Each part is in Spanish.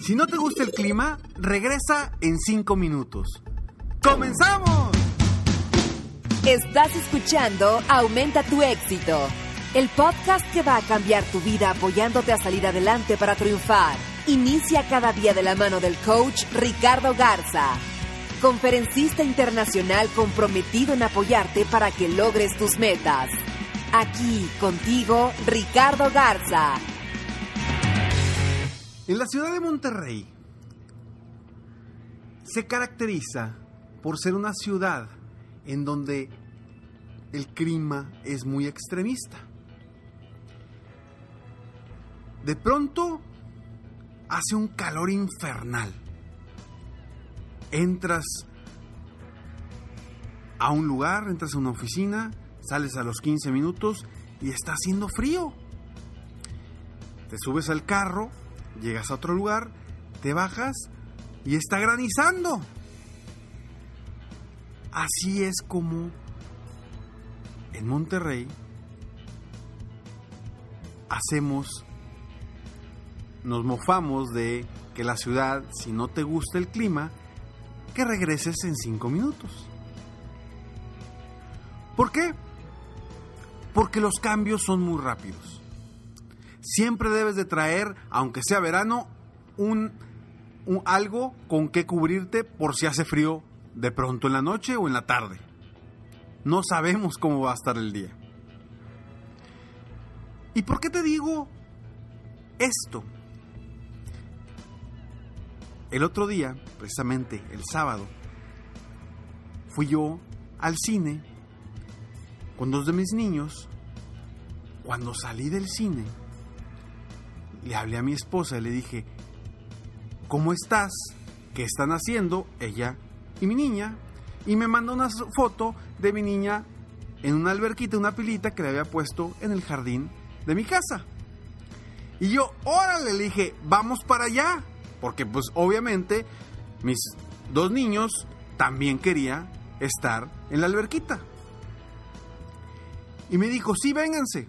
Si no te gusta el clima, regresa en 5 minutos. ¡Comenzamos! Estás escuchando Aumenta tu éxito, el podcast que va a cambiar tu vida apoyándote a salir adelante para triunfar. Inicia cada día de la mano del coach Ricardo Garza, conferencista internacional comprometido en apoyarte para que logres tus metas. Aquí contigo, Ricardo Garza. En la ciudad de Monterrey se caracteriza por ser una ciudad en donde el clima es muy extremista. De pronto hace un calor infernal. Entras a un lugar, entras a una oficina, sales a los 15 minutos y está haciendo frío. Te subes al carro, llegas a otro lugar, te bajas y está granizando. Así es como en Monterrey hacemos, nos mofamos de que la ciudad, si no te gusta el clima, que regreses en cinco minutos. ¿Por qué? Porque los cambios son muy rápidos. Siempre debes de traer, aunque sea verano, un, algo con que cubrirte por si hace frío de pronto en la noche o en la tarde. No sabemos cómo va a estar el día. ¿Y por qué te digo esto? El otro día, precisamente el sábado, fui yo al cine con dos de mis niños. Cuando salí del cine, le hablé a mi esposa y le dije, ¿cómo estás? ¿Qué están haciendo ella y mi niña? Y me mandó una foto de mi niña en una alberquita, una pilita que le había puesto en el jardín de mi casa. Y yo, órale, le dije, vamos para allá. Porque pues obviamente mis dos niños también quería estar en la alberquita. Y me dijo, sí, vénganse.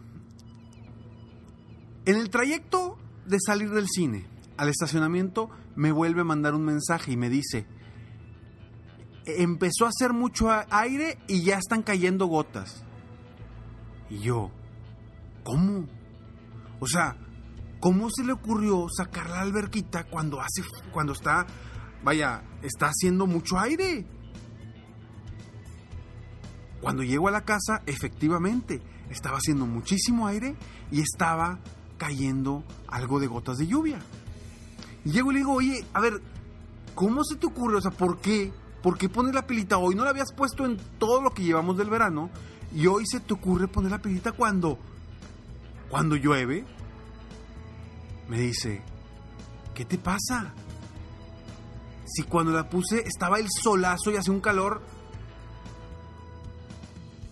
En el trayecto de salir del cine al estacionamiento, me vuelve a mandar un mensaje y me dice, empezó a hacer mucho aire y ya están cayendo gotas. Y yo, ¿cómo? O sea, ¿cómo se le ocurrió sacar la alberquita cuando hace, cuando está, vaya, está haciendo mucho aire? Cuando llego a la casa, efectivamente, estaba haciendo muchísimo aire y estaba cayendo algo de gotas de lluvia. Y llego y le digo, oye, a ver, ¿cómo se te ocurre? O sea, ¿por qué? ¿Por qué pones la pilita hoy? No la habías puesto en todo lo que llevamos del verano y hoy se te ocurre poner la pilita cuando, cuando llueve. Me dice, ¿qué te pasa? Si cuando la puse estaba el solazo y hacía un calor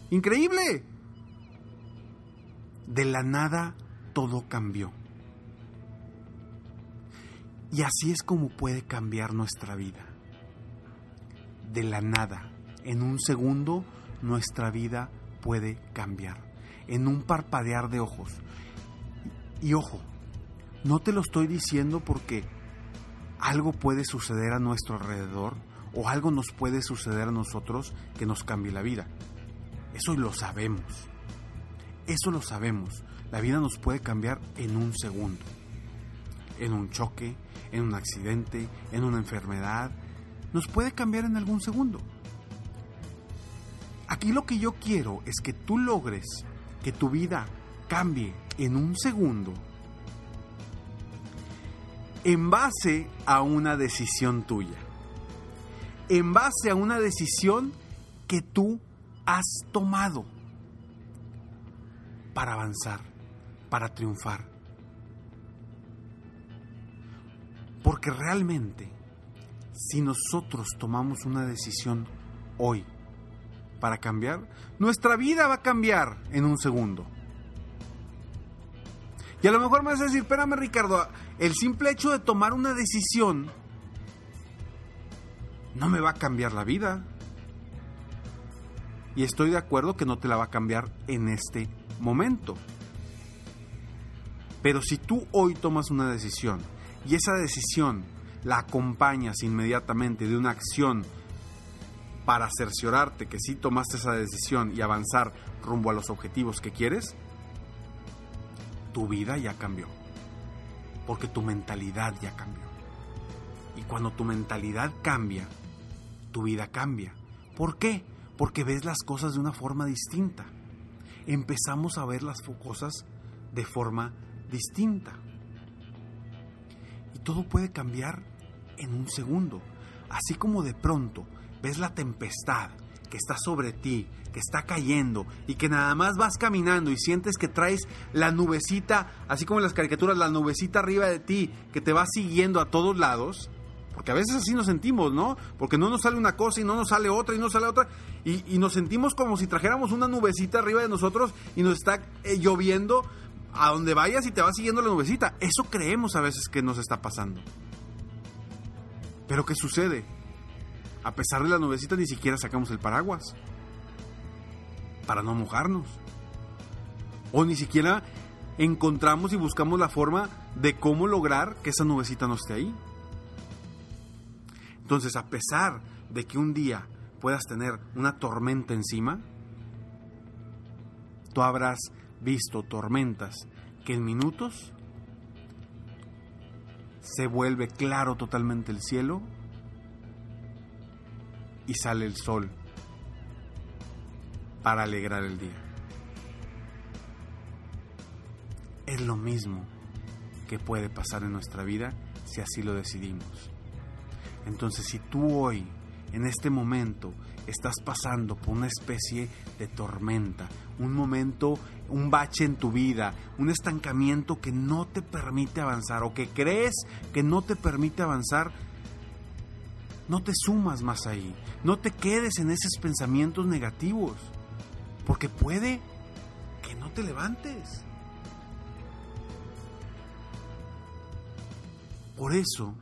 increíble. De la nada todo cambió. Y así es como puede cambiar nuestra vida. De la nada, en un segundo, nuestra vida puede cambiar. En un parpadear de ojos. Y, ojo, no te lo estoy diciendo porque algo puede suceder a nuestro alrededor o algo nos puede suceder a nosotros que nos cambie la vida. Eso lo sabemos. Eso lo sabemos. La vida nos puede cambiar en un segundo. En un choque, en un accidente, en una enfermedad, nos puede cambiar en algún segundo. Aquí lo que yo quiero es que tú logres que tu vida cambie en un segundo en base a una decisión tuya. En base a una decisión que tú has tomado para avanzar, para triunfar. Porque realmente, si nosotros tomamos una decisión hoy para cambiar, nuestra vida va a cambiar en un segundo. Y a lo mejor me vas a decir, espérame Ricardo, el simple hecho de tomar una decisión no me va a cambiar la vida. Y estoy de acuerdo que no te la va a cambiar en este momento. Pero si tú hoy tomas una decisión y esa decisión la acompañas inmediatamente de una acción para cerciorarte que sí tomaste esa decisión y avanzar rumbo a los objetivos que quieres, tu vida ya cambió. Porque tu mentalidad ya cambió. Y cuando tu mentalidad cambia, tu vida cambia. ¿Por qué? Porque ves las cosas de una forma distinta. Empezamos a ver las cosas de forma distinta. Y todo puede cambiar en un segundo. Así como de pronto ves la tempestad que está sobre ti, que está cayendo y que nada más vas caminando y sientes que traes la nubecita, así como en las caricaturas, la nubecita arriba de ti, que te va siguiendo a todos lados, porque a veces así nos sentimos, ¿no? Porque no nos sale una cosa y no nos sale otra y no sale otra. Y, nos sentimos como si trajéramos una nubecita arriba de nosotros y nos está eh, lloviendo a donde vayas y te va siguiendo la nubecita. Eso creemos a veces que nos está pasando. Pero ¿qué sucede? A pesar de la nubecita ni siquiera sacamos el paraguas para no mojarnos. O ni siquiera encontramos y buscamos la forma de cómo lograr que esa nubecita no esté ahí. Entonces, a pesar de que un día puedas tener una tormenta encima, tú habrás visto tormentas que en minutos se vuelve claro totalmente el cielo y sale el sol para alegrar el día. Es lo mismo que puede pasar en nuestra vida si así lo decidimos. Entonces, si tú hoy, en este momento, estás pasando por una especie de tormenta, un momento, un bache en tu vida, un estancamiento que no te permite avanzar o que crees que no te permite avanzar, no te sumas más ahí, no te quedes en esos pensamientos negativos, porque puede que no te levantes. Por eso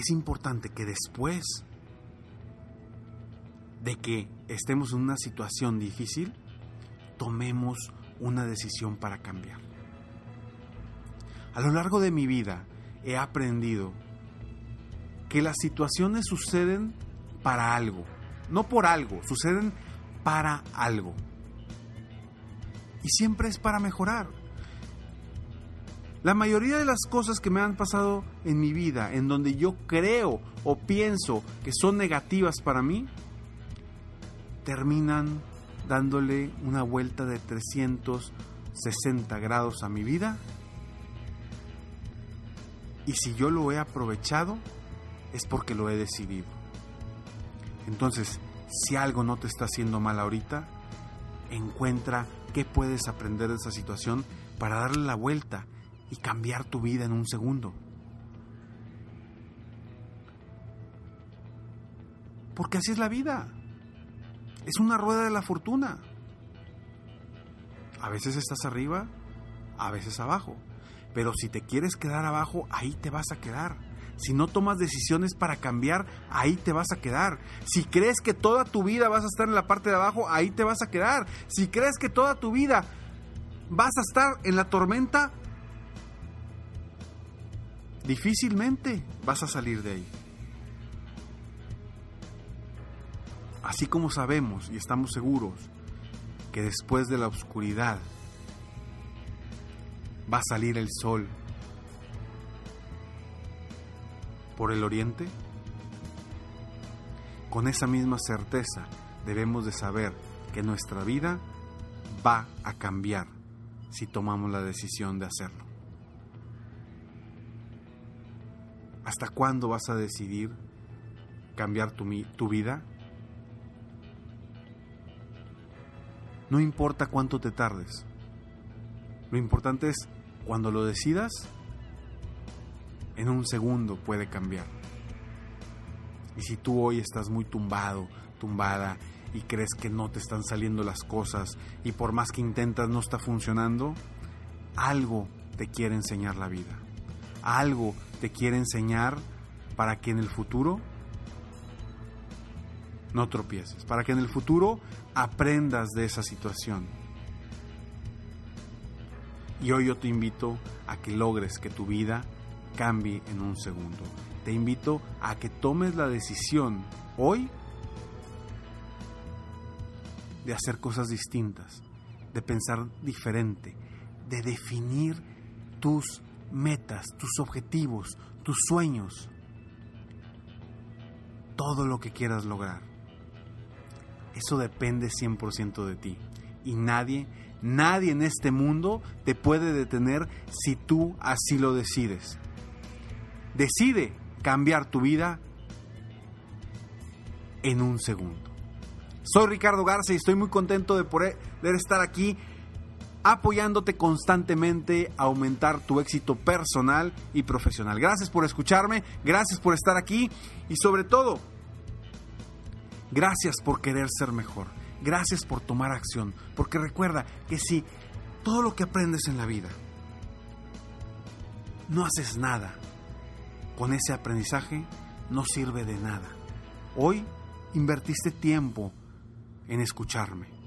es importante que después de que estemos en una situación difícil, tomemos una decisión para cambiar. A lo largo de mi vida he aprendido que las situaciones suceden para algo, no por algo, suceden para algo. Y siempre es para mejorar. La mayoría de las cosas que me han pasado en mi vida, en donde yo creo o pienso que son negativas para mí, terminan dándole una vuelta de 360 grados a mi vida. Y si yo lo he aprovechado, es porque lo he decidido. Entonces, si algo no te está haciendo mal ahorita, encuentra qué puedes aprender de esa situación para darle la vuelta y cambiar tu vida en un segundo. Porque así es la vida. Es una rueda de la fortuna. A veces estás arriba, a veces abajo. Pero si te quieres quedar abajo, ahí te vas a quedar. Si no tomas decisiones para cambiar, ahí te vas a quedar. Si crees que toda tu vida vas a estar en la parte de abajo, ahí te vas a quedar. Si crees que toda tu vida vas a estar en la tormenta, difícilmente vas a salir de ahí. Así como sabemos y estamos seguros que después de la oscuridad va a salir el sol por el oriente? Con esa misma certeza debemos de saber que nuestra vida va a cambiar si tomamos la decisión de hacerlo. ¿Hasta cuándo vas a decidir cambiar tu, tu vida? No importa cuánto te tardes. Lo importante es cuando lo decidas, en un segundo puede cambiar. Y si tú hoy estás muy tumbado, tumbada, y crees que no te están saliendo las cosas, y por más que intentas no está funcionando, algo te quiere enseñar la vida. Algo te quiere enseñar para que en el futuro no tropieces, para que en el futuro aprendas de esa situación. Y hoy yo te invito a que logres que tu vida cambie en un segundo. Te invito a que tomes la decisión hoy de hacer cosas distintas, de pensar diferente, de definir tus metas, tus objetivos, tus sueños, todo lo que quieras lograr. Eso depende 100% de ti. Y nadie, nadie en este mundo te puede detener si tú así lo decides. Decide cambiar tu vida en un segundo. Soy Ricardo Garza y estoy muy contento de poder estar aquí apoyándote constantemente a aumentar tu éxito personal y profesional. Gracias por escucharme, gracias por estar aquí y sobre todo, gracias por querer ser mejor, gracias por tomar acción, porque recuerda que si todo lo que aprendes en la vida no haces nada con ese aprendizaje, no sirve de nada. Hoy invertiste tiempo en escucharme.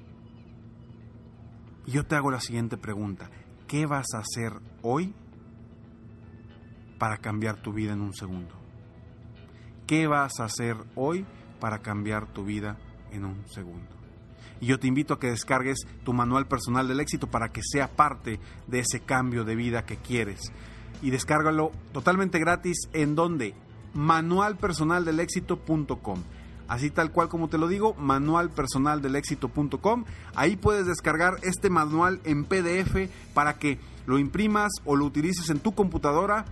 Y yo te hago la siguiente pregunta. ¿Qué vas a hacer hoy para cambiar tu vida en un segundo? ¿Qué vas a hacer hoy para cambiar tu vida en un segundo? Y yo te invito a que descargues tu manual personal del éxito para que sea parte de ese cambio de vida que quieres. Y descárgalo totalmente gratis en donde manualpersonaldelexito.com así tal cual como te lo digo, manualpersonaldelexito.com. Ahí puedes descargar este manual en PDF para que lo imprimas o lo utilices en tu computadora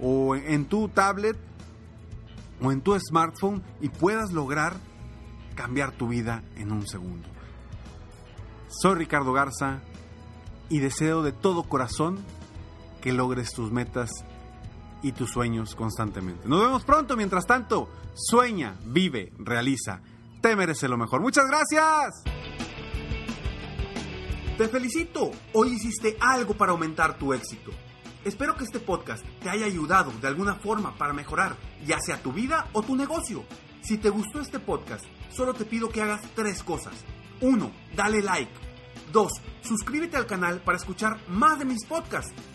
o en tu tablet o en tu smartphone y puedas lograr cambiar tu vida en un segundo. Soy Ricardo Garza y deseo de todo corazón que logres tus metas y tus sueños constantemente. Nos vemos pronto, mientras tanto, sueña, vive, realiza. Te merece lo mejor. Muchas gracias. Te felicito. Hoy hiciste algo para aumentar tu éxito. Espero que este podcast te haya ayudado de alguna forma para mejorar ya sea tu vida o tu negocio. Si te gustó este podcast, solo te pido que hagas tres cosas. Uno, Dale like. Dos, Suscríbete al canal para escuchar más de mis podcasts.